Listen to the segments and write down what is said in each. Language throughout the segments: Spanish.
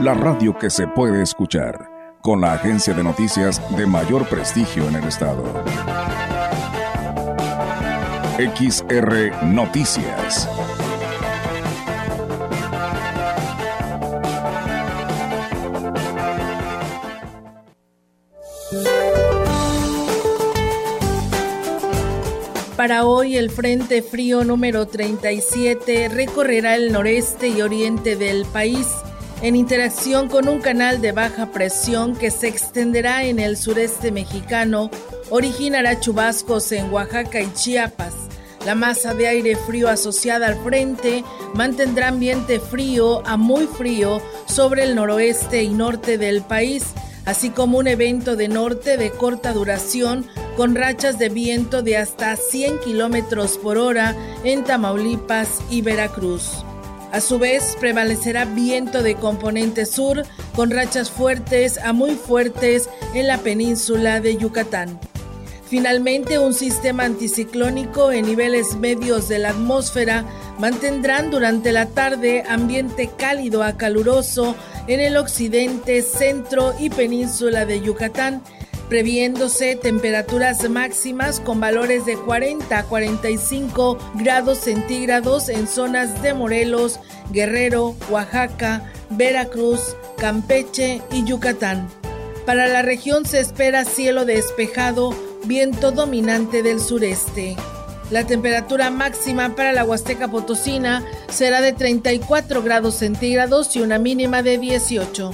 la radio que se puede escuchar, con la agencia de noticias de mayor prestigio en el estado. XR Noticias. Para hoy el Frente Frío número 37 recorrerá el noreste y oriente del país en interacción con un canal de baja presión que se extenderá en el sureste mexicano, originará chubascos en Oaxaca y Chiapas. La masa de aire frío asociada al frente mantendrá ambiente frío a muy frío sobre el noroeste y norte del país, así como un evento de norte de corta duración con rachas de viento de hasta 100 kilómetros por hora en Tamaulipas y Veracruz. A su vez, prevalecerá viento de componente sur con rachas fuertes a muy fuertes en la península de Yucatán. Finalmente, un sistema anticiclónico en niveles medios de la atmósfera mantendrán durante la tarde ambiente cálido a caluroso en el occidente, centro y península de Yucatán previéndose temperaturas máximas con valores de 40 a 45 grados centígrados en zonas de Morelos, Guerrero, Oaxaca, Veracruz, Campeche y Yucatán. Para la región se espera cielo despejado, viento dominante del sureste. La temperatura máxima para la Huasteca Potosina será de 34 grados centígrados y una mínima de 18.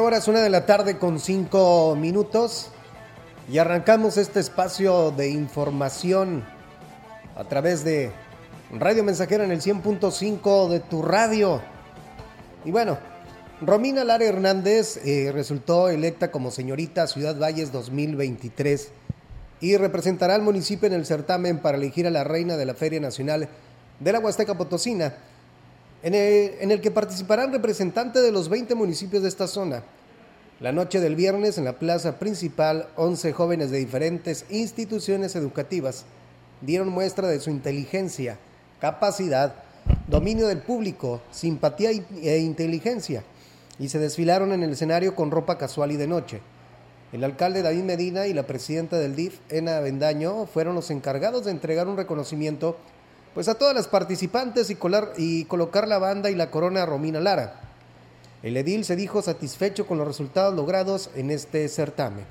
Horas, una de la tarde con cinco minutos. Y arrancamos este espacio de información a través de Radio Mensajera en el 100.5 de tu radio. Y bueno, Romina Lara Hernández eh, resultó electa como señorita Ciudad Valles 2023 y representará al municipio en el certamen para elegir a la reina de la Feria Nacional de la Huasteca Potosina en el, que participarán representantes de los 20 municipios de esta zona. La noche del viernes, en la plaza principal, 11 jóvenes de diferentes instituciones educativas dieron muestra de su inteligencia, capacidad, dominio del público, simpatía e inteligencia, y se desfilaron en el escenario con ropa casual y de noche. El alcalde David Medina y la presidenta del DIF, Ena Bendaño, fueron los encargados de entregar un reconocimiento pues a todas las participantes y, y colocar la banda y la corona a Romina Lara. El edil se dijo satisfecho con los resultados logrados en este certamen.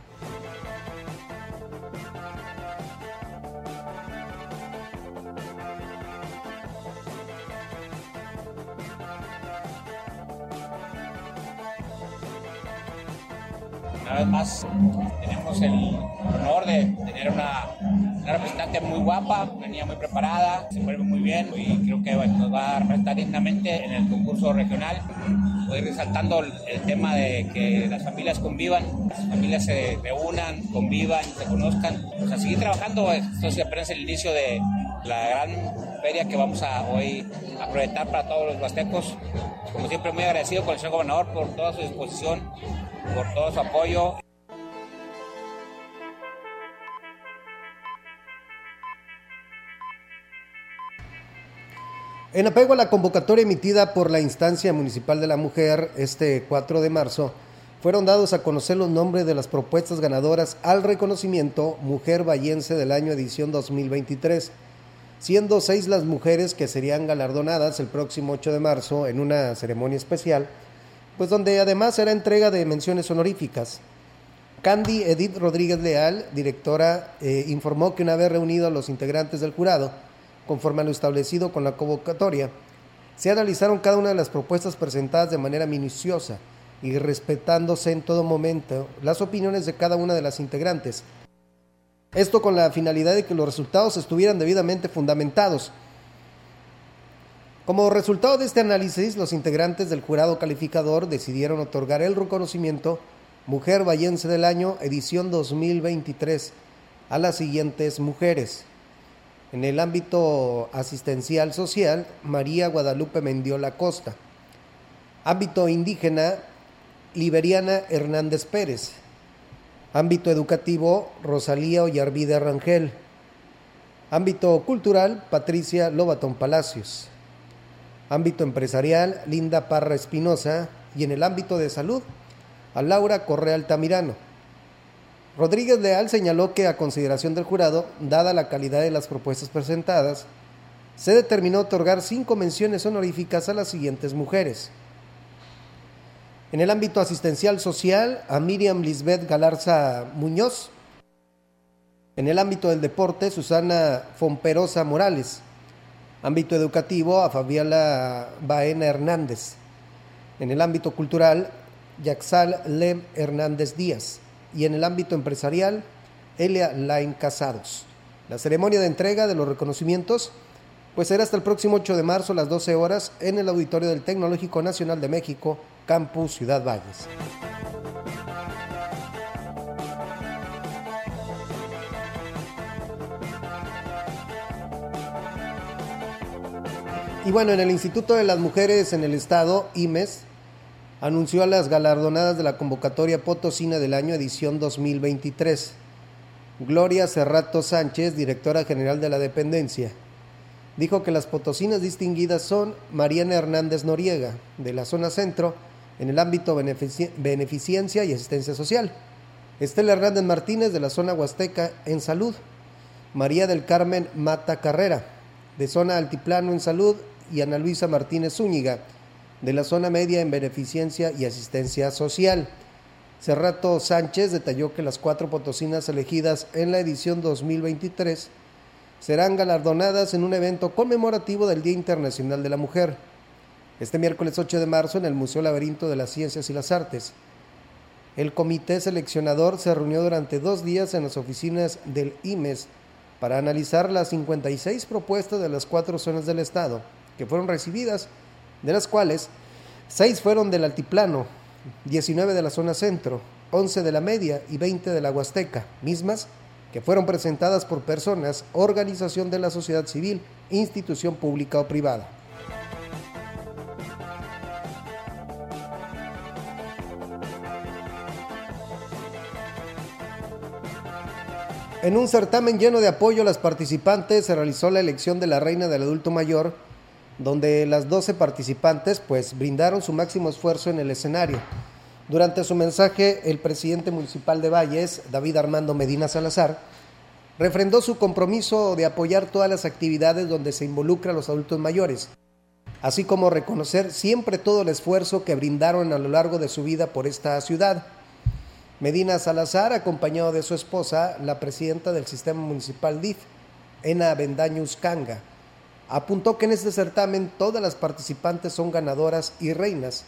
Una vez más tenemos el honor de tener una, representante muy guapa, venía muy preparada, se mueve muy bien y creo que nos va a representar dignamente en el concurso regional. Voy resaltando el, tema de que las familias convivan, las familias se reúnan, convivan, se conozcan. Pues a seguir trabajando, esto es apenas el inicio de la gran feria que vamos a hoy a proyectar para todos los huastecos. Como siempre, muy agradecido con el señor gobernador por toda su disposición por todo su apoyo. En apego a la convocatoria emitida por la instancia municipal de la mujer este 4 de marzo, fueron dados a conocer los nombres de las propuestas ganadoras al reconocimiento Mujer Vallense del año edición 2023, siendo seis las mujeres que serían galardonadas el próximo 8 de marzo en una ceremonia especial pues donde además era entrega de menciones honoríficas. Candy Edith Rodríguez Leal, directora, eh, informó que una vez reunido a los integrantes del jurado, conforme a lo establecido con la convocatoria, se analizaron cada una de las propuestas presentadas de manera minuciosa y respetándose en todo momento las opiniones de cada una de las integrantes. Esto con la finalidad de que los resultados estuvieran debidamente fundamentados como resultado de este análisis, los integrantes del jurado calificador decidieron otorgar el reconocimiento Mujer Vallense del Año, edición 2023, a las siguientes mujeres. En el ámbito asistencial social, María Guadalupe Mendiola Costa. Ámbito indígena, Liberiana Hernández Pérez. Ámbito educativo, Rosalía Ollarvide Rangel. Ámbito cultural, Patricia Lobatón Palacios ámbito empresarial, Linda Parra Espinosa, y en el ámbito de salud, a Laura Correa Altamirano. Rodríguez Leal señaló que a consideración del jurado, dada la calidad de las propuestas presentadas, se determinó otorgar cinco menciones honoríficas a las siguientes mujeres. En el ámbito asistencial social, a Miriam Lisbeth Galarza Muñoz. En el ámbito del deporte, Susana Fomperosa Morales. Ámbito educativo, a Fabiola Baena Hernández. En el ámbito cultural, Yaxal Lem Hernández Díaz. Y en el ámbito empresarial, Elia Lain Casados. La ceremonia de entrega de los reconocimientos pues será hasta el próximo 8 de marzo a las 12 horas en el Auditorio del Tecnológico Nacional de México, Campus Ciudad Valles. Y bueno, en el Instituto de las Mujeres en el Estado, IMES, anunció a las galardonadas de la convocatoria Potosina del año edición 2023. Gloria Cerrato Sánchez, directora general de la dependencia, dijo que las potosinas distinguidas son Mariana Hernández Noriega, de la zona centro, en el ámbito beneficencia y asistencia social. Estela Hernández Martínez, de la zona huasteca, en salud. María del Carmen Mata Carrera, de zona altiplano en salud y Ana Luisa Martínez Zúñiga, de la zona media en beneficencia y asistencia social. Cerrato Sánchez detalló que las cuatro potosinas elegidas en la edición 2023 serán galardonadas en un evento conmemorativo del Día Internacional de la Mujer, este miércoles 8 de marzo en el Museo Laberinto de las Ciencias y las Artes. El comité seleccionador se reunió durante dos días en las oficinas del IMES para analizar las 56 propuestas de las cuatro zonas del Estado que fueron recibidas, de las cuales 6 fueron del altiplano, 19 de la zona centro, 11 de la media y 20 de la huasteca, mismas que fueron presentadas por personas, organización de la sociedad civil, institución pública o privada. En un certamen lleno de apoyo las participantes se realizó la elección de la reina del adulto mayor donde las 12 participantes pues brindaron su máximo esfuerzo en el escenario. Durante su mensaje, el presidente municipal de Valles, David Armando Medina Salazar, refrendó su compromiso de apoyar todas las actividades donde se involucra a los adultos mayores, así como reconocer siempre todo el esfuerzo que brindaron a lo largo de su vida por esta ciudad. Medina Salazar, acompañado de su esposa, la presidenta del sistema municipal DIF, Ena Bendaños Canga, Apuntó que en este certamen todas las participantes son ganadoras y reinas,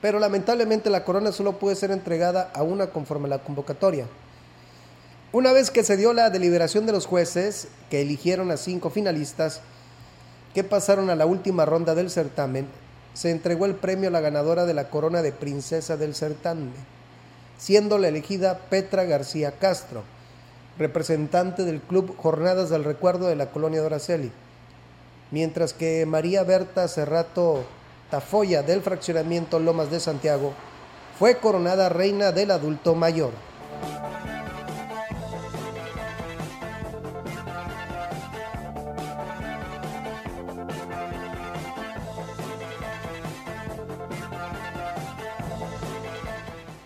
pero lamentablemente la corona solo puede ser entregada a una conforme a la convocatoria. Una vez que se dio la deliberación de los jueces, que eligieron a cinco finalistas, que pasaron a la última ronda del certamen, se entregó el premio a la ganadora de la corona de princesa del certamen, siendo la elegida Petra García Castro, representante del club Jornadas del Recuerdo de la colonia de Araceli, mientras que María Berta Cerrato Tafoya del fraccionamiento Lomas de Santiago fue coronada reina del adulto mayor.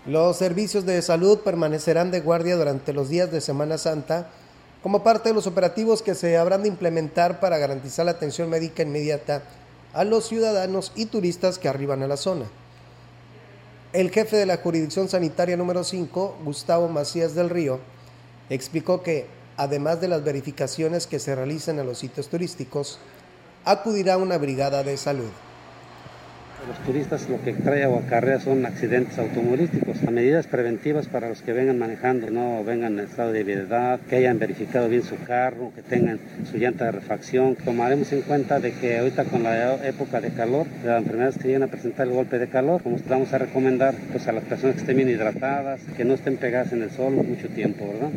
Los servicios de salud permanecerán de guardia durante los días de Semana Santa como parte de los operativos que se habrán de implementar para garantizar la atención médica inmediata a los ciudadanos y turistas que arriban a la zona. El jefe de la jurisdicción sanitaria número 5, Gustavo Macías del Río, explicó que, además de las verificaciones que se realizan en los sitios turísticos, acudirá una brigada de salud. Los turistas lo que trae o acarrea son accidentes automovilísticos. A medidas preventivas para los que vengan manejando, no vengan en estado de ebriedad, que hayan verificado bien su carro, que tengan su llanta de refacción. Tomaremos en cuenta de que ahorita con la época de calor, las enfermedades que llegan a presentar el golpe de calor, como vamos a recomendar pues a las personas que estén bien hidratadas, que no estén pegadas en el sol mucho tiempo, ¿verdad?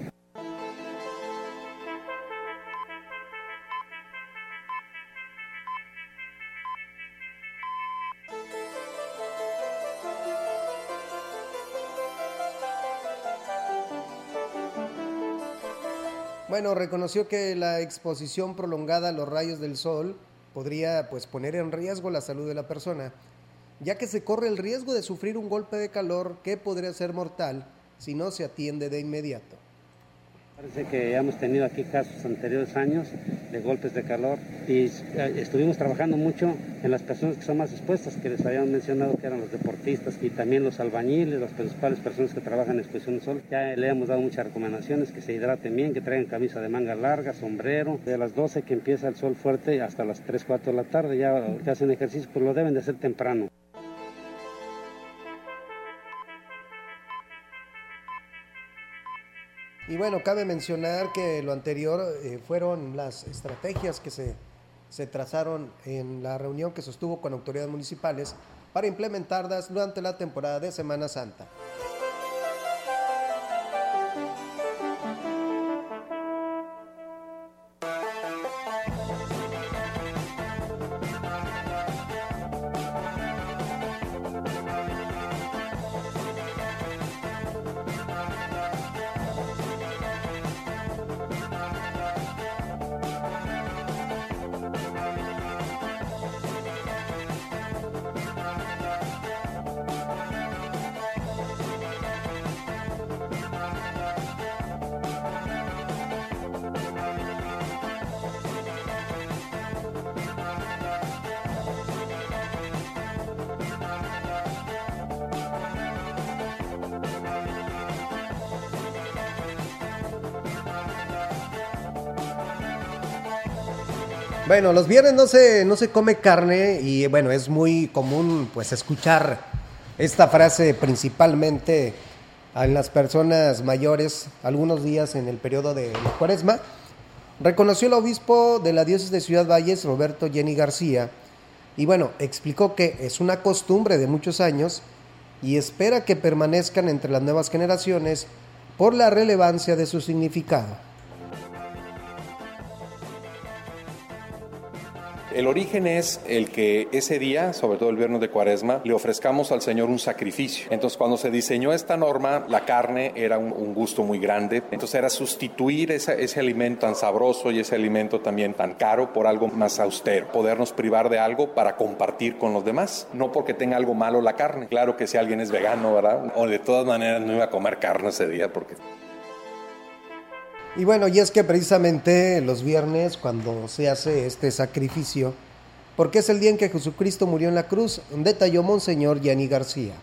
Bueno, reconoció que la exposición prolongada a los rayos del sol podría pues poner en riesgo la salud de la persona, ya que se corre el riesgo de sufrir un golpe de calor que podría ser mortal si no se atiende de inmediato. Parece que hemos tenido aquí casos anteriores años de golpes de calor y eh, estuvimos trabajando mucho en las personas que son más expuestas, que les habían mencionado que eran los deportistas y también los albañiles, las principales personas que trabajan en exposición de sol. Ya le hemos dado muchas recomendaciones, que se hidraten bien, que traigan camisa de manga larga, sombrero, de las 12 que empieza el sol fuerte hasta las 3, 4 de la tarde, ya que hacen ejercicio, pues lo deben de hacer temprano. Y bueno, cabe mencionar que lo anterior eh, fueron las estrategias que se, se trazaron en la reunión que sostuvo con autoridades municipales para implementarlas durante la temporada de Semana Santa. Bueno, los viernes no se, no se come carne y bueno, es muy común pues escuchar esta frase principalmente en las personas mayores algunos días en el periodo de la cuaresma. Reconoció el obispo de la diócesis de Ciudad Valles, Roberto Jenny García, y bueno, explicó que es una costumbre de muchos años y espera que permanezcan entre las nuevas generaciones por la relevancia de su significado. El origen es el que ese día, sobre todo el viernes de cuaresma, le ofrezcamos al Señor un sacrificio. Entonces, cuando se diseñó esta norma, la carne era un, gusto muy grande. Entonces, era sustituir ese alimento tan sabroso y ese alimento también tan caro por algo más austero. Podernos privar de algo para compartir con los demás. No porque tenga algo malo la carne. Claro que si alguien es vegano, ¿verdad? O de todas maneras no iba a comer carne ese día porque y bueno, y es que precisamente los viernes, cuando se hace este sacrificio, porque es el día en que Jesucristo murió en la cruz, detalló Monseñor Yanni García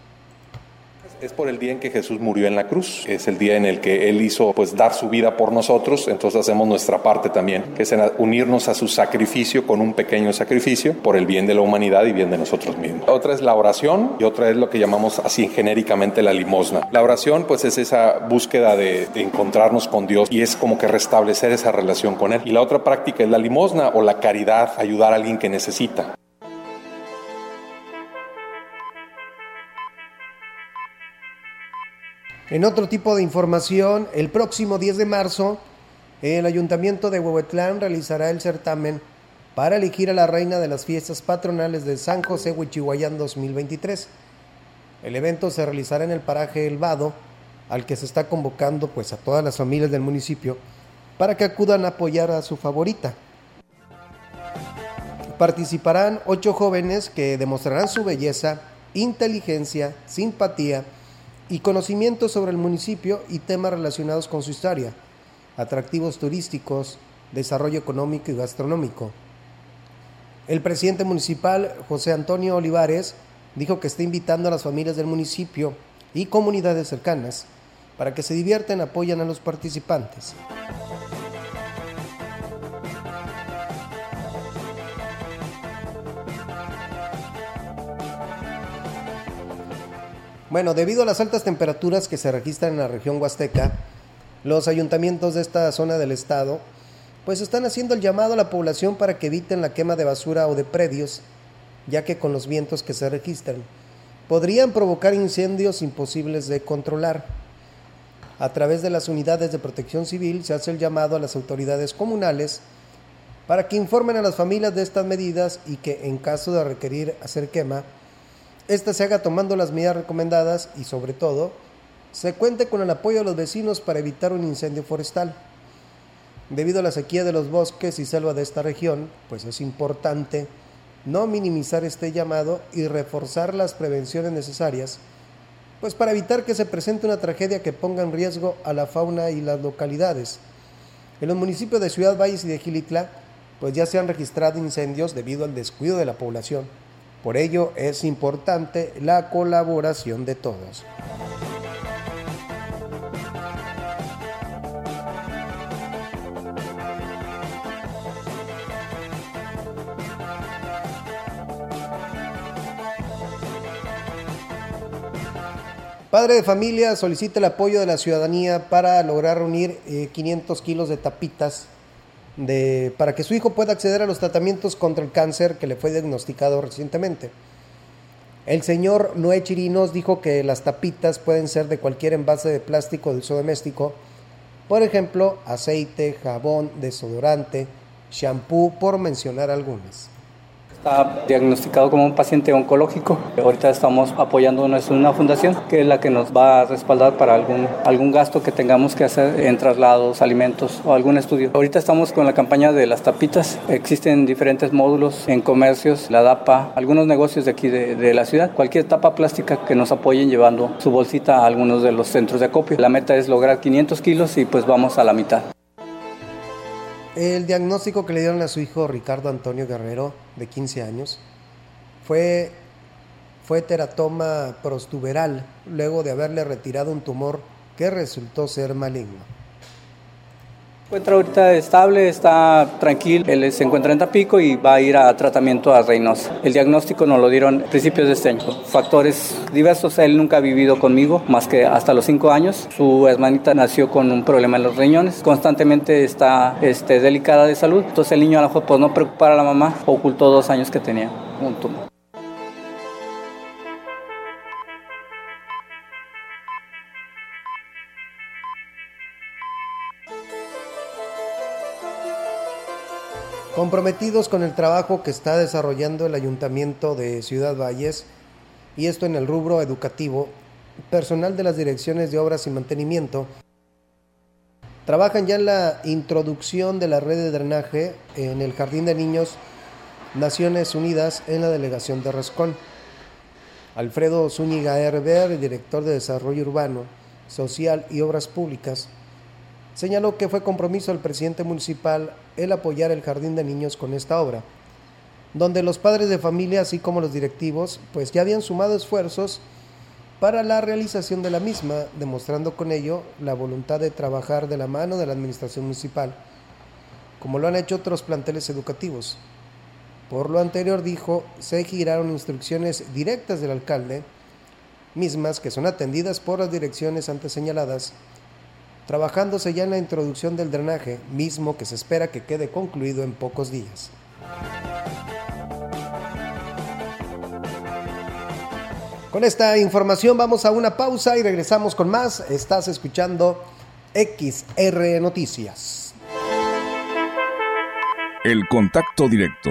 Es por el día en que Jesús murió en la cruz, es el día en el que Él hizo pues dar su vida por nosotros, entonces hacemos nuestra parte también, que es unirnos a su sacrificio con un pequeño sacrificio por el bien de la humanidad y bien de nosotros mismos. Otra es la oración y otra es lo que llamamos así genéricamente la limosna. La oración pues es esa búsqueda de, de encontrarnos con Dios y es como que restablecer esa relación con Él. Y la otra práctica es la limosna o la caridad, ayudar a alguien que necesita. En otro tipo de información, el próximo 10 de marzo, el Ayuntamiento de Huehuetlán realizará el certamen para elegir a la reina de las fiestas patronales de San José Huichihuayán 2023. El evento se realizará en el paraje El Vado, al que se está convocando pues a todas las familias del municipio para que acudan a apoyar a su favorita. Participarán ocho jóvenes que demostrarán su belleza, inteligencia, simpatía, y conocimientos sobre el municipio y temas relacionados con su historia, atractivos turísticos, desarrollo económico y gastronómico. El presidente municipal, José Antonio Olivares, dijo que está invitando a las familias del municipio y comunidades cercanas para que se diviertan y apoyen a los participantes. Bueno, debido a las altas temperaturas que se registran en la región huasteca, los ayuntamientos de esta zona del estado pues están haciendo el llamado a la población para que eviten la quema de basura o de predios, ya que con los vientos que se registran podrían provocar incendios imposibles de controlar. A través de las unidades de protección civil se hace el llamado a las autoridades comunales para que informen a las familias de estas medidas y que en caso de requerir hacer quema, esta se haga tomando las medidas recomendadas y sobre todo se cuente con el apoyo de los vecinos para evitar un incendio forestal. Debido a la sequía de los bosques y selva de esta región, pues es importante no minimizar este llamado y reforzar las prevenciones necesarias, pues para evitar que se presente una tragedia que ponga en riesgo a la fauna y las localidades. En los municipios de Ciudad Valles y de Gilitla, pues ya se han registrado incendios debido al descuido de la población. Por ello es importante la colaboración de todos. Padre de familia solicita el apoyo de la ciudadanía para lograr reunir 500 eh, kilos de tapitas para que su hijo pueda acceder a los tratamientos contra el cáncer que le fue diagnosticado recientemente. El señor Noé Chirinos dijo que las tapitas pueden ser de cualquier envase de plástico de uso doméstico, por ejemplo, aceite, jabón, desodorante, shampoo, por mencionar algunas. Está diagnosticado como un paciente oncológico. Ahorita estamos apoyándonos en una fundación que es la que nos va a respaldar para algún, algún gasto que tengamos que hacer en traslados, alimentos o algún estudio. Ahorita estamos con la campaña de las tapitas. Existen diferentes módulos en comercios, la DAPA, algunos negocios de aquí de, de la ciudad. Cualquier tapa plástica que nos apoyen llevando su bolsita a algunos de los centros de acopio. La meta es lograr 500 kilos y pues vamos a la mitad. El diagnóstico que le dieron a su hijo Ricardo Antonio Guerrero, de 15 años, fue, fue teratoma prostuberal, luego de haberle retirado un tumor que resultó ser maligno encuentra ahorita estable, está tranquilo, él se encuentra en Tapico y va a ir a tratamiento a Reynosa. El diagnóstico nos lo dieron a principios de este año. Factores diversos, él nunca ha vivido conmigo más que hasta los cinco años. Su hermanita nació con un problema en los riñones, constantemente está este, delicada de salud, entonces el niño a lo mejor por no preocupar a la mamá ocultó dos años que tenía un tumor. Comprometidos con el trabajo que está desarrollando el Ayuntamiento de Ciudad Valles, y esto en el rubro educativo, personal de las direcciones de obras y mantenimiento trabajan ya en la introducción de la red de drenaje en el Jardín de Niños Naciones Unidas en la delegación de Rascón. Alfredo Zúñiga Herber, director de Desarrollo Urbano, Social y Obras Públicas, señaló que fue compromiso del presidente municipal el apoyar el jardín de niños con esta obra, donde los padres de familia, así como los directivos, pues ya habían sumado esfuerzos para la realización de la misma, demostrando con ello la voluntad de trabajar de la mano de la Administración Municipal, como lo han hecho otros planteles educativos. Por lo anterior dijo, se giraron instrucciones directas del alcalde, mismas que son atendidas por las direcciones antes señaladas, trabajándose ya en la introducción del drenaje, mismo que se espera que quede concluido en pocos días. Con esta información vamos a una pausa y regresamos con más. Estás escuchando XR Noticias. El contacto directo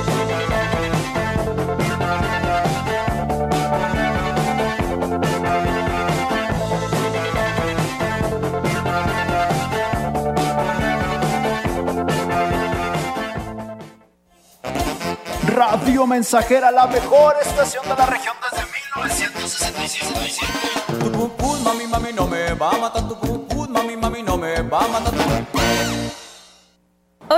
Mensajera, la mejor estación de la región desde 1967. Tu pum mami, mami, no me va a matar tu pum mami, mami, no me va a matar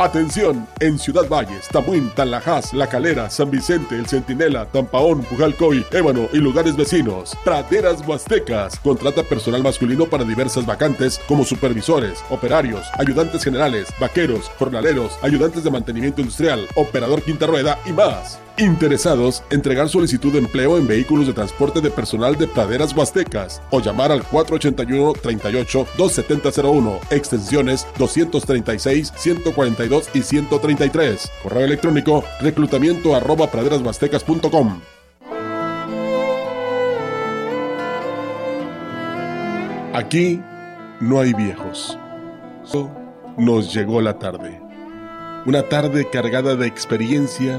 Atención, en Ciudad Valles, Tamuín, Talajás, La Calera, San Vicente, El Centinela, Tampaón, Pujalcoy, Ébano y lugares vecinos. Praderas Huastecas contrata personal masculino para diversas vacantes como supervisores, operarios, ayudantes generales, vaqueros, jornaleros, ayudantes de mantenimiento industrial, operador quinta rueda y más. Interesados, entregar solicitud de empleo en vehículos de transporte de personal de praderas huastecas o llamar al 481 38 27001 extensiones 236, 142 y 133. Correo electrónico reclutamiento arroba praderashuastecas.com. Aquí no hay viejos. Nos llegó la tarde. Una tarde cargada de experiencia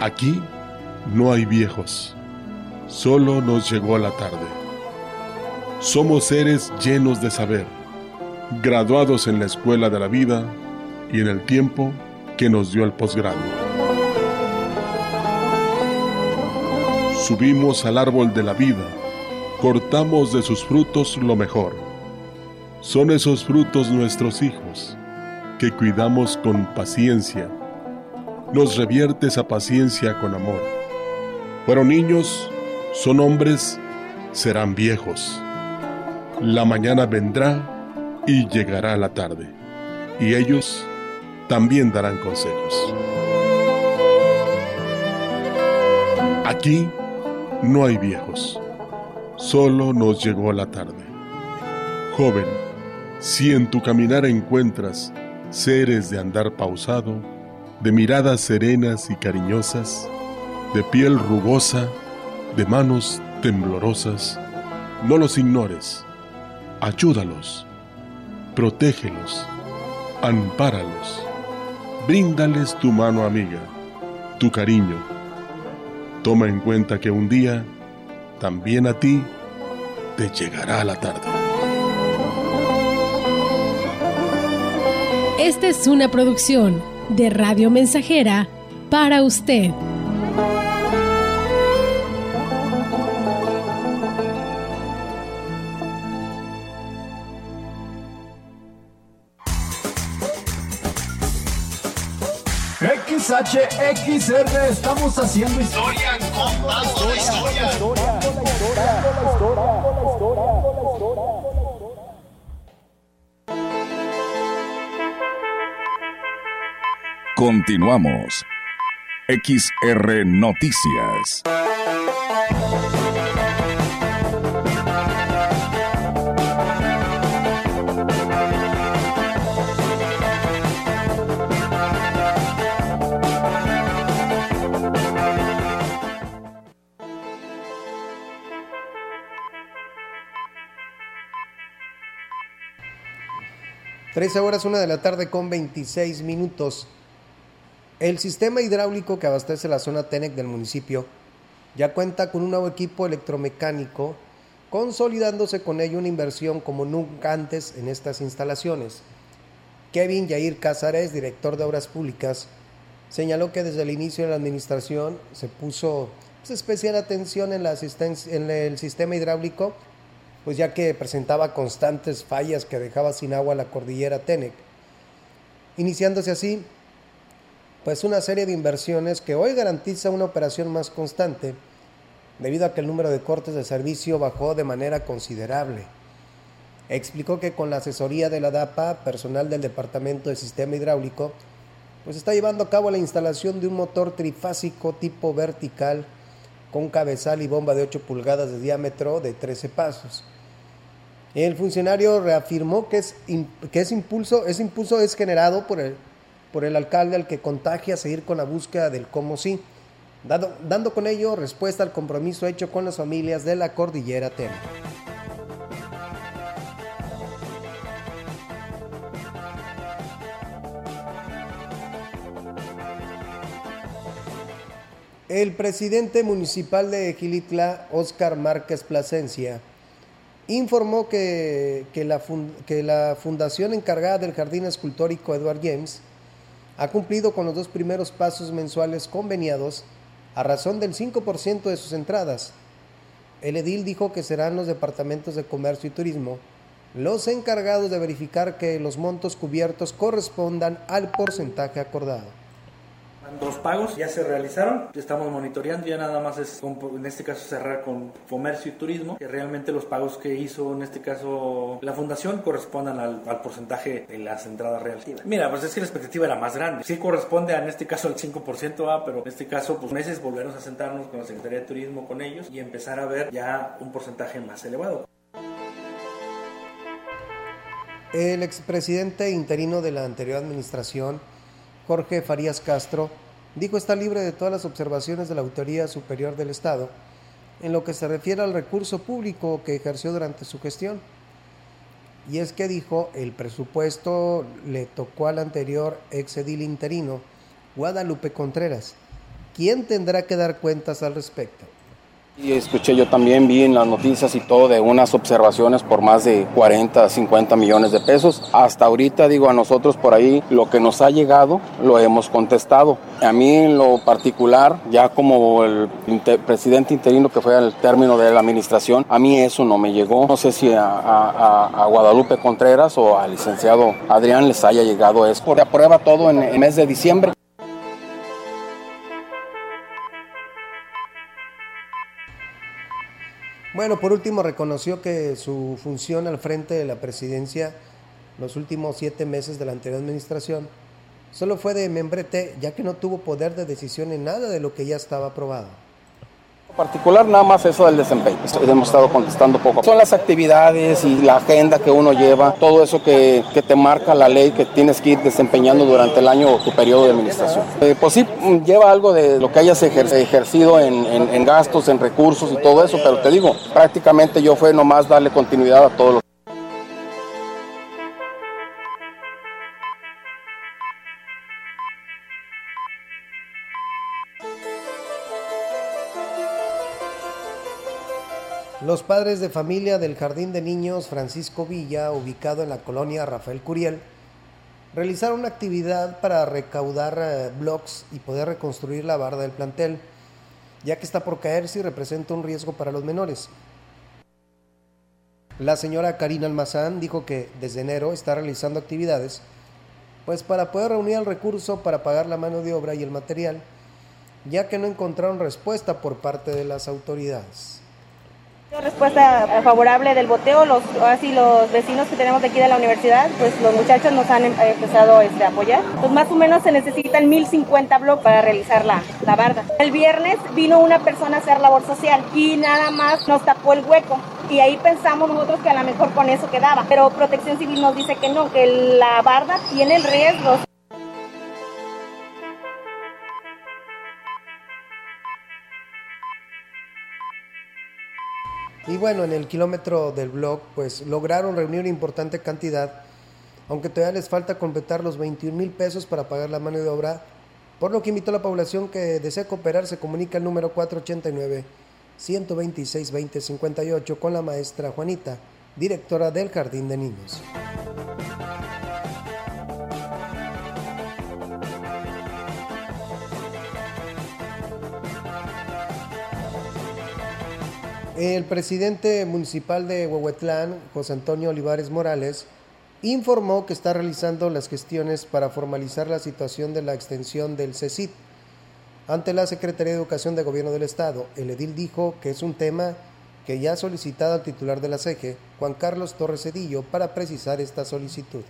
Aquí no hay viejos, solo nos llegó la tarde. Somos seres llenos de saber, graduados en la escuela de la vida y en el tiempo que nos dio el posgrado. Subimos al árbol de la vida, cortamos de sus frutos lo mejor. Son esos frutos nuestros hijos, que cuidamos con paciencia nos revierte esa paciencia con amor. Fueron niños, son hombres, serán viejos. La mañana vendrá y llegará la tarde, y ellos también darán consejos. Aquí no hay viejos, solo nos llegó la tarde. Joven, si en tu caminar encuentras seres de andar pausado, de miradas serenas y cariñosas, de piel rugosa, de manos temblorosas. No los ignores, ayúdalos, protégelos, ampáralos, bríndales tu mano amiga, tu cariño. Toma en cuenta que un día, también a ti, te llegará la tarde. Esta es una producción de Radio Mensajera para usted. XHXR, estamos haciendo historia, contando la historia. Continuamos. XR Noticias. Trece horas, una de la tarde con 26 minutos. El sistema hidráulico que abastece la zona TENEC del municipio ya cuenta con un nuevo equipo electromecánico, consolidándose con ello una inversión como nunca antes en estas instalaciones. Kevin Yair Cázares, director de Obras Públicas, señaló que desde el inicio de la administración se puso pues, especial atención en, el sistema hidráulico, pues ya que presentaba constantes fallas que dejaba sin agua la cordillera Tenec. Iniciándose así, pues una serie de inversiones que hoy garantiza una operación más constante, debido a que el número de cortes de servicio bajó de manera considerable. Explicó que con la asesoría de la DAPA, personal del Departamento de Sistema Hidráulico, pues está llevando a cabo la instalación de un motor trifásico tipo vertical con cabezal y bomba de 8 pulgadas de diámetro de 13 pasos. El funcionario reafirmó que, es, que ese impulso, ese impulso es generado por el, por el alcalde al que contagia seguir con la búsqueda del cómo sí, dando, con ello respuesta al compromiso hecho con las familias de la cordillera Tema. El presidente municipal de Gilitla, Óscar Márquez Plasencia, informó que, que, la que, la fundación encargada del jardín escultórico Edward James ha cumplido con los dos primeros pasos mensuales conveniados a razón del 5% de sus entradas. El edil dijo que serán los departamentos de comercio y turismo los encargados de verificar que los montos cubiertos correspondan al porcentaje acordado. Dos pagos ya se realizaron, estamos monitoreando, ya nada más es en este caso cerrar con comercio y turismo, que realmente los pagos que hizo en este caso la fundación correspondan al, porcentaje de las entradas reales. Mira, pues es que la expectativa era más grande, sí corresponde a, en este caso al 5%, A, pero en este caso pues meses volvernos a sentarnos con la Secretaría de Turismo, con ellos y empezar a ver ya un porcentaje más elevado. El expresidente interino de la anterior administración, Jorge Farías Castro, dijo estar libre de todas las observaciones de la Autoridad Superior del Estado en lo que se refiere al recurso público que ejerció durante su gestión. Y es que dijo, el presupuesto le tocó al anterior exedil interino, Guadalupe Contreras, quien tendrá que dar cuentas al respecto. Y escuché yo también, vi en las noticias y todo de unas observaciones por más de 40, 50 millones de pesos. Hasta ahorita digo a nosotros por ahí lo que nos ha llegado lo hemos contestado. A mí en lo particular, ya como el presidente interino que fue al término de la administración, a mí eso no me llegó. No sé si a, Guadalupe Contreras o al licenciado Adrián les haya llegado eso. Se aprueba todo en el mes de diciembre. Bueno, por último, reconoció que su función al frente de la presidencia los últimos siete meses de la anterior administración solo fue de membrete, ya que no tuvo poder de decisión en nada de lo que ya estaba aprobado particular nada más eso del desempeño. Hemos estado contestando poco. Son las actividades y la agenda que uno lleva, todo eso que, que te marca la ley que tienes que ir desempeñando durante el año o tu periodo de administración. Eh, pues sí, lleva algo de lo que hayas ejercido en, en, en gastos, en recursos y todo eso, pero te digo, prácticamente yo fue nomás darle continuidad a todo lo Los padres de familia del Jardín de Niños Francisco Villa, ubicado en la colonia Rafael Curiel, realizaron una actividad para recaudar eh, bloques y poder reconstruir la barda del plantel, ya que está por caerse y representa un riesgo para los menores. La señora Karina Almazán dijo que desde enero está realizando actividades pues para poder reunir el recurso para pagar la mano de obra y el material, ya que no encontraron respuesta por parte de las autoridades. Respuesta favorable del boteo, los, así los vecinos que tenemos de aquí de la universidad, pues los muchachos nos han em, empezado este, a apoyar. Pues más o menos se necesitan 1050 bloques para realizar la, la barda. El viernes vino una persona a hacer labor social y nada más nos tapó el hueco y ahí pensamos nosotros que a lo mejor con eso quedaba. Pero Protección Civil nos dice que no, que la barda tiene riesgos. Y bueno, en el kilómetro del blog, pues lograron reunir una importante cantidad, aunque todavía les falta completar los 21 mil pesos para pagar la mano de obra, por lo que invitó a la población que desea cooperar, se comunica el número 489 126 2058 con la maestra Juanita, directora del Jardín de Niños. El presidente municipal de Huehuetlán, José Antonio Olivares Morales, informó que está realizando las gestiones para formalizar la situación de la extensión del CECIT ante la Secretaría de Educación de Gobierno del Estado. El edil dijo que es un tema que ya ha solicitado al titular de la CEGE, Juan Carlos Torres Cedillo, para precisar esta solicitud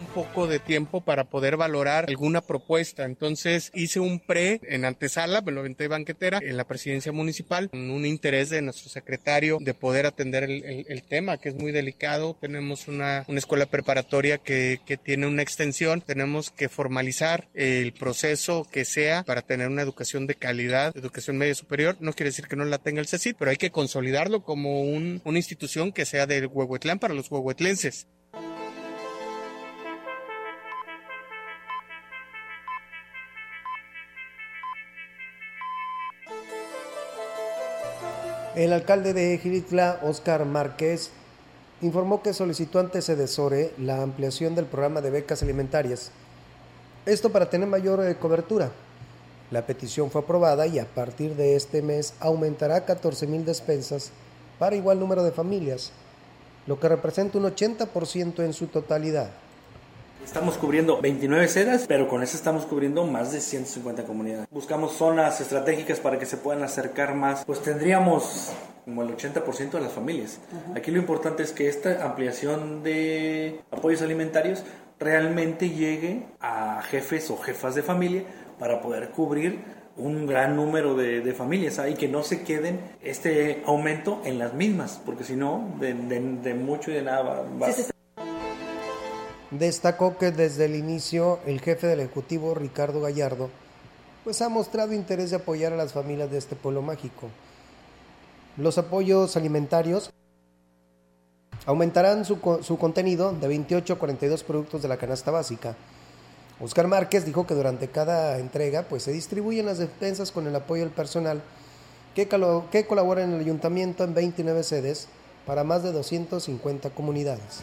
un poco de tiempo para poder valorar alguna propuesta. Entonces hice un pre en antesala, me lo aventé banquetera en la presidencia municipal, con un interés de nuestro secretario de poder atender el, tema, que es muy delicado. Tenemos una, una escuela preparatoria que, que, tiene una extensión, tenemos que formalizar el proceso que sea para tener una educación de calidad, educación media superior. No quiere decir que no la tenga el CECID, pero hay que consolidarlo como un, una institución que sea del Huehuetlán para los huehuetlenses. El alcalde de Gilitla, Oscar Márquez, informó que solicitó ante Cedesore la ampliación del programa de becas alimentarias. Esto para tener mayor eh, cobertura. La petición fue aprobada y a partir de este mes aumentará 14 mil despensas para igual número de familias, lo que representa un 80% en su totalidad. Estamos cubriendo 29 sedas, pero con eso estamos cubriendo más de 150 comunidades. Buscamos zonas estratégicas para que se puedan acercar más. Pues tendríamos como el 80% de las familias. Aquí lo importante es que esta ampliación de apoyos alimentarios realmente llegue a jefes o jefas de familia para poder cubrir un gran número de, familias y que no se queden este aumento en las mismas, porque si no, de, mucho y de nada va, Destacó que desde el inicio el jefe del Ejecutivo, Ricardo Gallardo, pues ha mostrado interés de apoyar a las familias de este pueblo mágico. Los apoyos alimentarios aumentarán su, su, contenido de 28 a 42 productos de la canasta básica. Oscar Márquez dijo que durante cada entrega pues, se distribuyen las despensas con el apoyo del personal que, que colabora en el ayuntamiento en 29 sedes para más de 250 comunidades.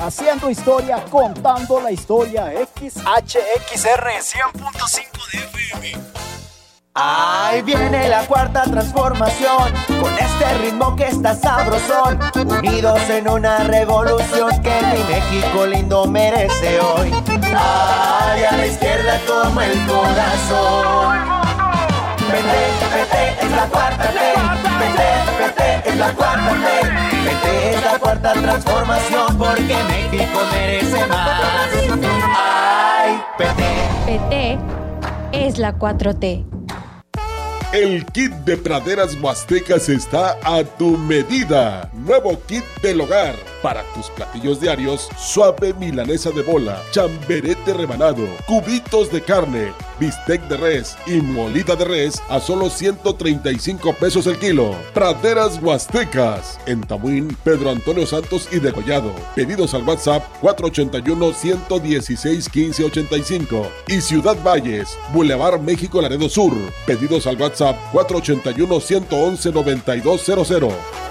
haciendo historia, contando la historia. XHXR 100.5 de FM. Ahí viene la cuarta transformación, con este ritmo que está sabrosón, unidos en una revolución que mi México lindo merece hoy. Ay, a la izquierda como el corazón. Vete, vete, es la cuarta T. Vete, vete, es la cuarta T. Vete, es la cuarta transformación porque México merece más. Ay, PT. PT es la 4T. El kit de praderas huastecas está a tu medida. Nuevo kit del hogar. Para tus platillos diarios, suave milanesa de bola, chamberete rebanado, cubitos de carne, bistec de res y molida de res a solo 135 pesos el kilo. Praderas Huastecas. En Tamuín, Pedro Antonio Santos y de Collado. Pedidos al WhatsApp 481-116-1585. Y Ciudad Valles, Boulevard México Laredo Sur. Pedidos al WhatsApp 481-111-9200.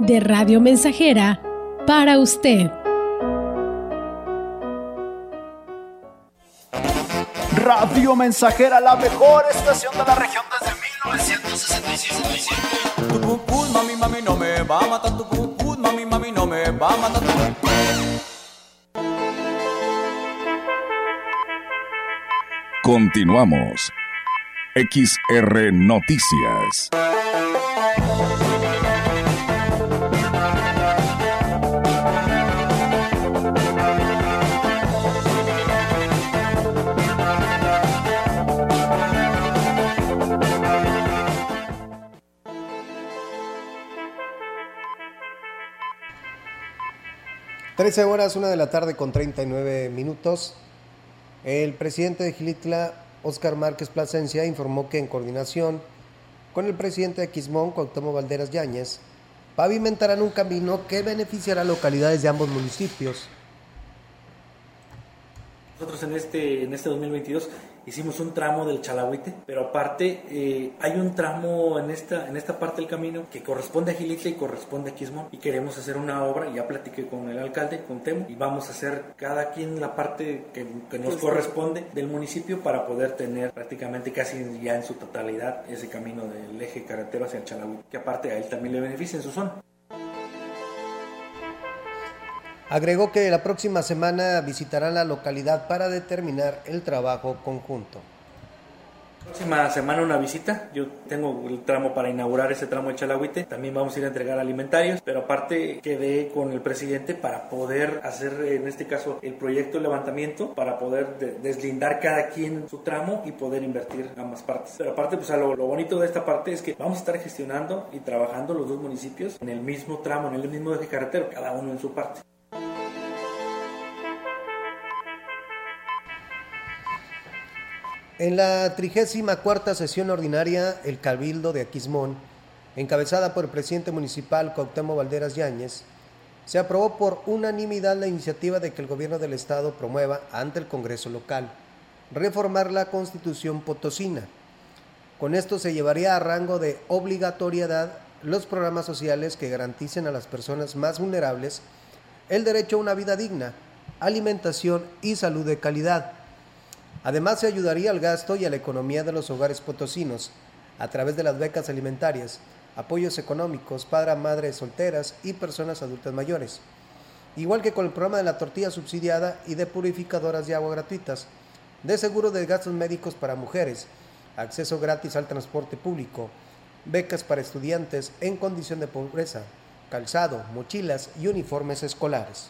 de Radio Mensajera para usted. Radio Mensajera, la mejor estación de la región desde 1966. Tu pum, mami, mami, no me va a matar. Tu mami, mami, no me va a matar. Continuamos. XR Noticias. Trece horas, una de la tarde con 39 minutos. El presidente de Gilitla, Óscar Márquez Plasencia, informó que en coordinación con el presidente de Quismón, Cuauhtémoc Valderas Yáñez, pavimentarán un camino que beneficiará localidades de ambos municipios. Nosotros en este, en este 2022 hicimos un tramo del Chalahuite, pero aparte eh, hay un tramo en esta, en esta parte del camino que corresponde a Gilitla y corresponde a Quismón y queremos hacer una obra, ya platiqué con el alcalde, con Temo, y vamos a hacer cada quien la parte que, que nos corresponde del municipio para poder tener prácticamente casi ya en su totalidad ese camino del eje carretero hacia el Chalahuite, que aparte a él también le beneficia en su zona. Agregó que la próxima semana visitarán la localidad para determinar el trabajo conjunto. Próxima semana una visita, yo tengo el tramo para inaugurar ese tramo de Chalahuite, también vamos a ir a entregar alimentarios, pero aparte quedé con el presidente para poder hacer en este caso el proyecto de levantamiento, para poder de- deslindar cada quien su tramo y poder invertir ambas partes. Pero aparte pues lo, lo bonito de esta parte es que vamos a estar gestionando y trabajando los dos municipios en el mismo tramo, en el mismo eje carretero, cada uno en su parte. En la 34 sesión ordinaria, el Cabildo de Aquismón, encabezada por el presidente municipal Cuauhtémoc Valderas Yáñez, se aprobó por unanimidad la iniciativa de que el gobierno del estado promueva ante el Congreso local reformar la Constitución potosina, Con esto se llevaría a rango de obligatoriedad los programas sociales que garanticen a las personas más vulnerables el derecho a una vida digna, alimentación y salud de calidad. Además, se ayudaría al gasto y a la economía de los hogares potosinos a través de las becas alimentarias, apoyos económicos para madres solteras y personas adultas mayores. Igual que con el programa de la tortilla subsidiada y de purificadoras de agua gratuitas, de seguro de gastos médicos para mujeres, acceso gratis al transporte público, becas para estudiantes en condición de pobreza, calzado, mochilas y uniformes escolares.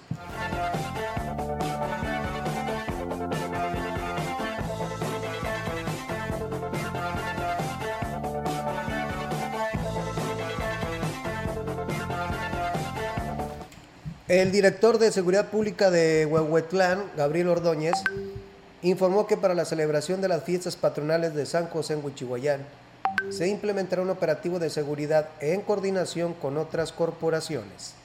El director de Seguridad Pública de Huehuetlán, Gabriel Ordóñez, informó que para la celebración de las fiestas patronales de San José en Huichihuayán se implementará un operativo de seguridad en coordinación con otras corporaciones.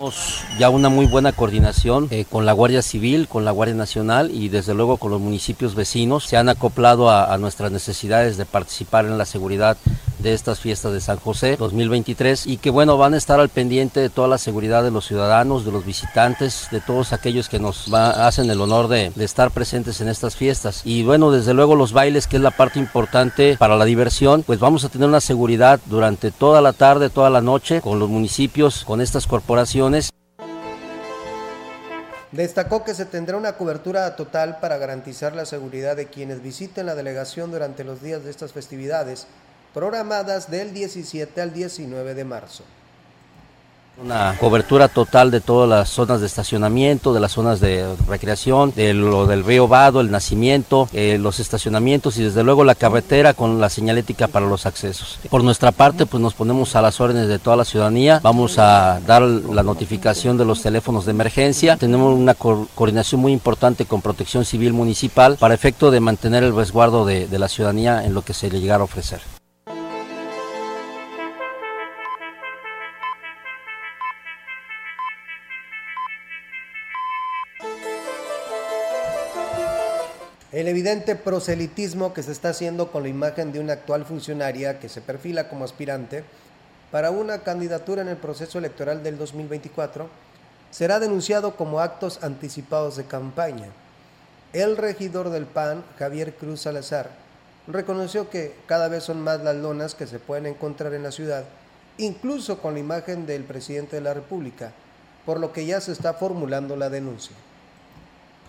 Tenemos ya una muy buena coordinación eh, con la Guardia Civil, con la Guardia Nacional y desde luego con los municipios vecinos. Se han acoplado a, nuestras necesidades de participar en la seguridad de estas fiestas de San José 2023 y que bueno van a estar al pendiente de toda la seguridad de los ciudadanos, de los visitantes, de todos aquellos que nos hacen el honor de, estar presentes en estas fiestas. Y bueno, desde luego los bailes, que es la parte importante para la diversión, pues vamos a tener una seguridad durante toda la tarde, toda la noche, con los municipios, con estas corporaciones. Destacó que se tendrá una cobertura total para garantizar la seguridad de quienes visiten la delegación durante los días de estas festividades, programadas del 17 al 19 de marzo. Una cobertura total de todas las zonas de estacionamiento, de las zonas de recreación, de lo del río Vado, el nacimiento, eh, los estacionamientos y desde luego la carretera con la señalética para los accesos. Por nuestra parte, pues nos ponemos a las órdenes de toda la ciudadanía. Vamos a dar la notificación de los teléfonos de emergencia. Tenemos una co coordinación muy importante con Protección Civil Municipal para efecto de mantener el resguardo de, de la ciudadanía en lo que se le llegara a ofrecer. El evidente proselitismo que se está haciendo con la imagen de una actual funcionaria que se perfila como aspirante para una candidatura en el proceso electoral del 2024 será denunciado como actos anticipados de campaña. El regidor del PAN, Javier Cruz Salazar, reconoció que cada vez son más las lonas que se pueden encontrar en la ciudad, incluso con la imagen del presidente de la República, por lo que ya se está formulando la denuncia.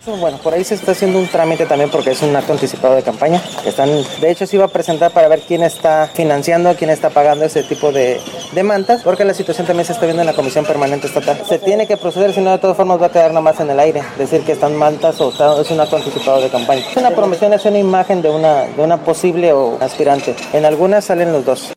Bueno, por ahí se está haciendo un trámite también porque es un acto anticipado de campaña. Están, de hecho, se iba a presentar para ver quién está financiando, quién está pagando ese tipo de, de mantas, porque la situación también se está viendo en la Comisión Permanente Estatal. Se tiene que proceder, si no, de todas formas va a quedar nada más en el aire, decir que están mantas o es un acto anticipado de campaña. Es una promisión, es una imagen de una, de una posible o aspirante. En algunas salen los dos.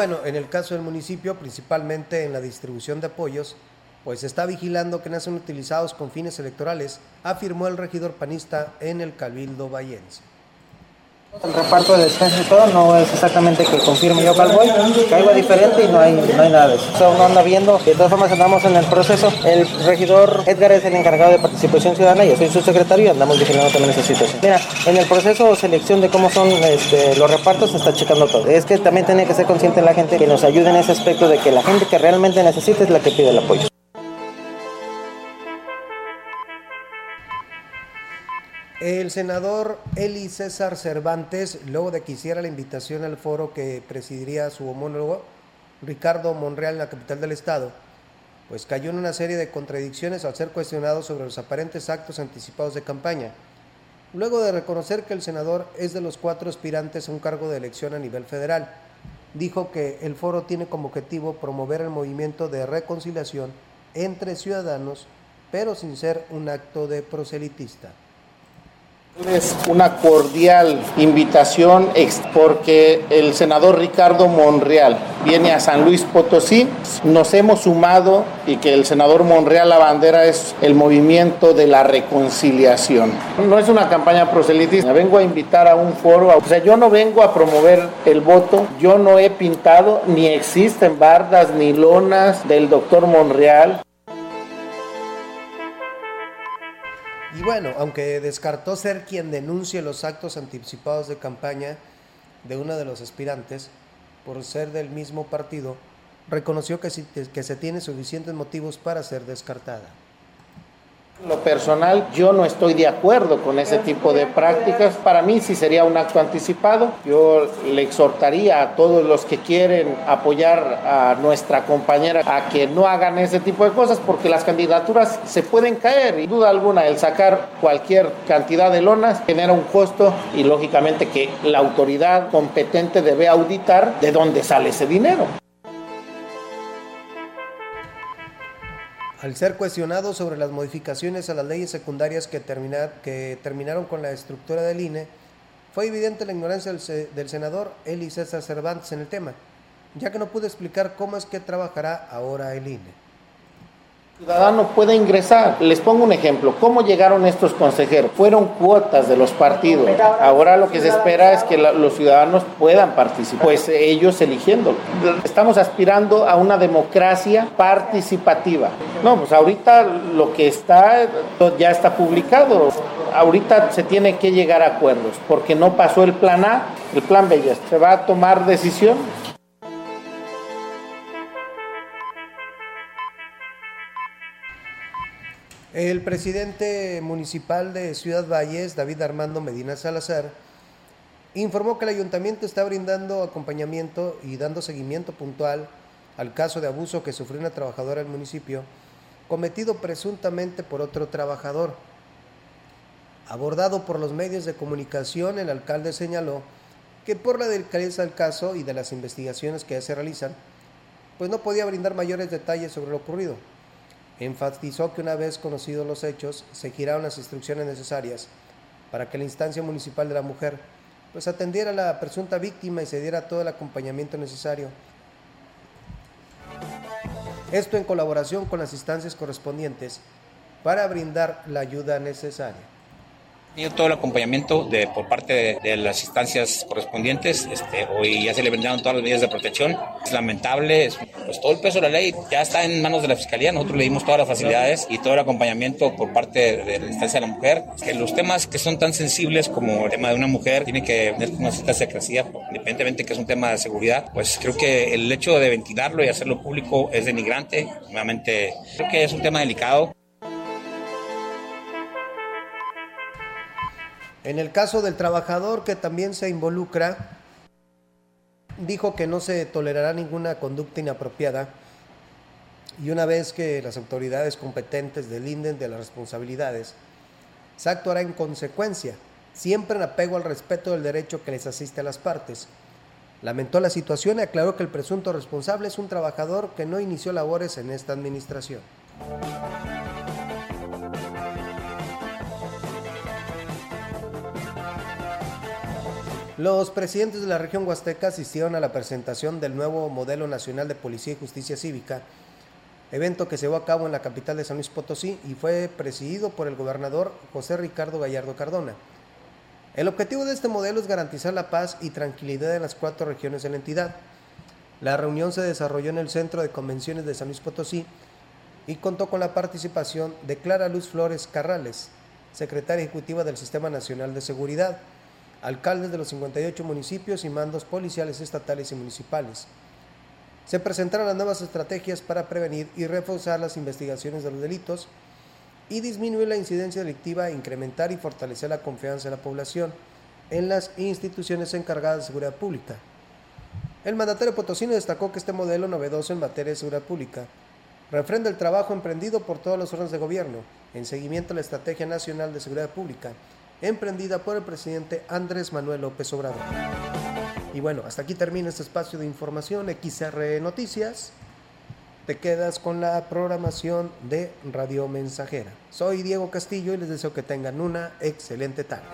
Bueno, en el caso del municipio, principalmente en la distribución de apoyos, pues está vigilando que no sean utilizados con fines electorales, afirmó el regidor panista en el Cabildo Vallense. El reparto de despensa y todo no es exactamente que confirme yo que algo diferente y no hay, no hay nada de eso. Eso no anda viendo, de todas formas andamos en el proceso. El regidor Edgar es el encargado de participación ciudadana, yo soy su secretario y andamos vigilando también esa situación. Mira, en el proceso de selección de cómo son este, los repartos se está checando todo. Es que también tiene que ser consciente la gente que nos ayude en ese aspecto de que la gente que realmente necesita es la que pide el apoyo. El senador Eli César Cervantes, luego de que hiciera la invitación al foro que presidiría su homólogo Ricardo Monreal en la capital del estado, pues cayó en una serie de contradicciones al ser cuestionado sobre los aparentes actos anticipados de campaña. Luego de reconocer que el senador es de los cuatro aspirantes a un cargo de elección a nivel federal, dijo que el foro tiene como objetivo promover el movimiento de reconciliación entre ciudadanos, pero sin ser un acto de proselitista. Es una cordial invitación porque el senador Ricardo Monreal viene a San Luis Potosí. Nos hemos sumado y que el senador Monreal la bandera es el movimiento de la reconciliación. No es una campaña proselitista, vengo a invitar a un foro. O sea, yo no vengo a promover el voto, yo no he pintado, ni existen bardas ni lonas del doctor Monreal. Y bueno, aunque descartó ser quien denuncie los actos anticipados de campaña de uno de los aspirantes por ser del mismo partido, reconoció que, que se tiene suficientes motivos para ser descartada lo personal, yo no estoy de acuerdo con ese tipo de prácticas. Para mí sí sería un acto anticipado. Yo le exhortaría a todos los que quieren apoyar a nuestra compañera a que no hagan ese tipo de cosas porque las candidaturas se pueden caer y duda alguna el sacar cualquier cantidad de lonas genera un costo y lógicamente que la autoridad competente debe auditar de dónde sale ese dinero. Al ser cuestionado sobre las modificaciones a las leyes secundarias que, que terminaron con la estructura del INE, fue evidente la ignorancia del, del senador Eli César Cervantes en el tema, ya que no pudo explicar cómo es que trabajará ahora el INE ciudadano puede ingresar. Les pongo un ejemplo. ¿Cómo llegaron estos consejeros? Fueron cuotas de los partidos. Ahora lo que se espera es que los ciudadanos puedan participar, pues ellos eligiendo. Estamos aspirando a una democracia participativa. No, pues ahorita lo que está ya está publicado. Ahorita se tiene que llegar a acuerdos porque no pasó el plan A, el plan B ya se va a tomar decisión El presidente municipal de Ciudad Valles, David Armando Medina Salazar, informó que el ayuntamiento está brindando acompañamiento y dando seguimiento puntual al caso de abuso que sufrió una trabajadora del municipio, cometido presuntamente por otro trabajador. Abordado por los medios de comunicación, el alcalde señaló que por la delicadeza del caso y de las investigaciones que ya se realizan, pues no podía brindar mayores detalles sobre lo ocurrido enfatizó que una vez conocidos los hechos, se giraron las instrucciones necesarias para que la instancia municipal de la mujer pues atendiera a la presunta víctima y se diera todo el acompañamiento necesario. Esto en colaboración con las instancias correspondientes para brindar la ayuda necesaria tenido todo el acompañamiento de, por parte de, las instancias correspondientes. Este, hoy ya se le brindaron todas las medidas de protección. Es lamentable, pues todo el peso de la ley ya está en manos de la Fiscalía. Nosotros le dimos todas las facilidades y todo el acompañamiento por parte de la instancia de la mujer. Que los temas que son tan sensibles como el tema de una mujer tiene que tener una cierta secrecía, independientemente que es un tema de seguridad. Pues creo que el hecho de ventilarlo y hacerlo público es denigrante. Nuevamente, creo que es un tema delicado. En el caso del trabajador que también se involucra, dijo que no se tolerará ninguna conducta inapropiada y una vez que las autoridades competentes delinden de las responsabilidades, se actuará en consecuencia, siempre en apego al respeto del derecho que les asiste a las partes. Lamentó la situación y aclaró que el presunto responsable es un trabajador que no inició labores en esta administración. Los presidentes de la región Huasteca asistieron a la presentación del nuevo modelo nacional de policía y justicia cívica, evento que se llevó a cabo en la capital de San Luis Potosí y fue presidido por el gobernador José Ricardo Gallardo Cardona. El objetivo de este modelo es garantizar la paz y tranquilidad en las cuatro regiones de la entidad. La reunión se desarrolló en el Centro de Convenciones de San Luis Potosí y contó con la participación de Clara Luz Flores Carrales, secretaria ejecutiva del Sistema Nacional de Seguridad, alcaldes de los 58 municipios y mandos policiales estatales y municipales. Se presentaron las nuevas estrategias para prevenir y reforzar las investigaciones de los delitos y disminuir la incidencia delictiva, incrementar y fortalecer la confianza de la población en las instituciones encargadas de seguridad pública. El mandatario potosino destacó que este modelo novedoso en materia de seguridad pública refrenda el trabajo emprendido por todos los órganos de gobierno en seguimiento a la Estrategia Nacional de Seguridad Pública emprendida por el presidente Andrés Manuel López Obrador. Y bueno, hasta aquí termina este espacio de información XR Noticias. te quedas con la programación de Radio Mensajera. Soy Diego Castillo y les deseo que tengan una excelente tarde.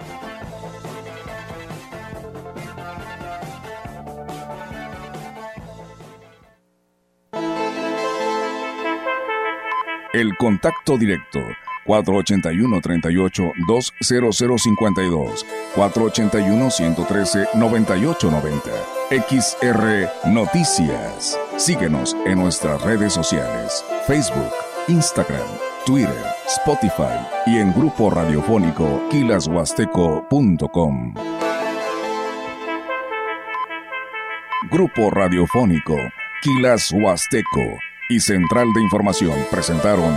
El contacto directo 481-38-20052, 481-113-9890. XR Noticias. Síguenos en nuestras redes sociales, Facebook, Instagram, Twitter, Spotify y en grupo radiofónico quilashuasteco.com. Grupo radiofónico Quilas Huasteco y Central de Información presentaron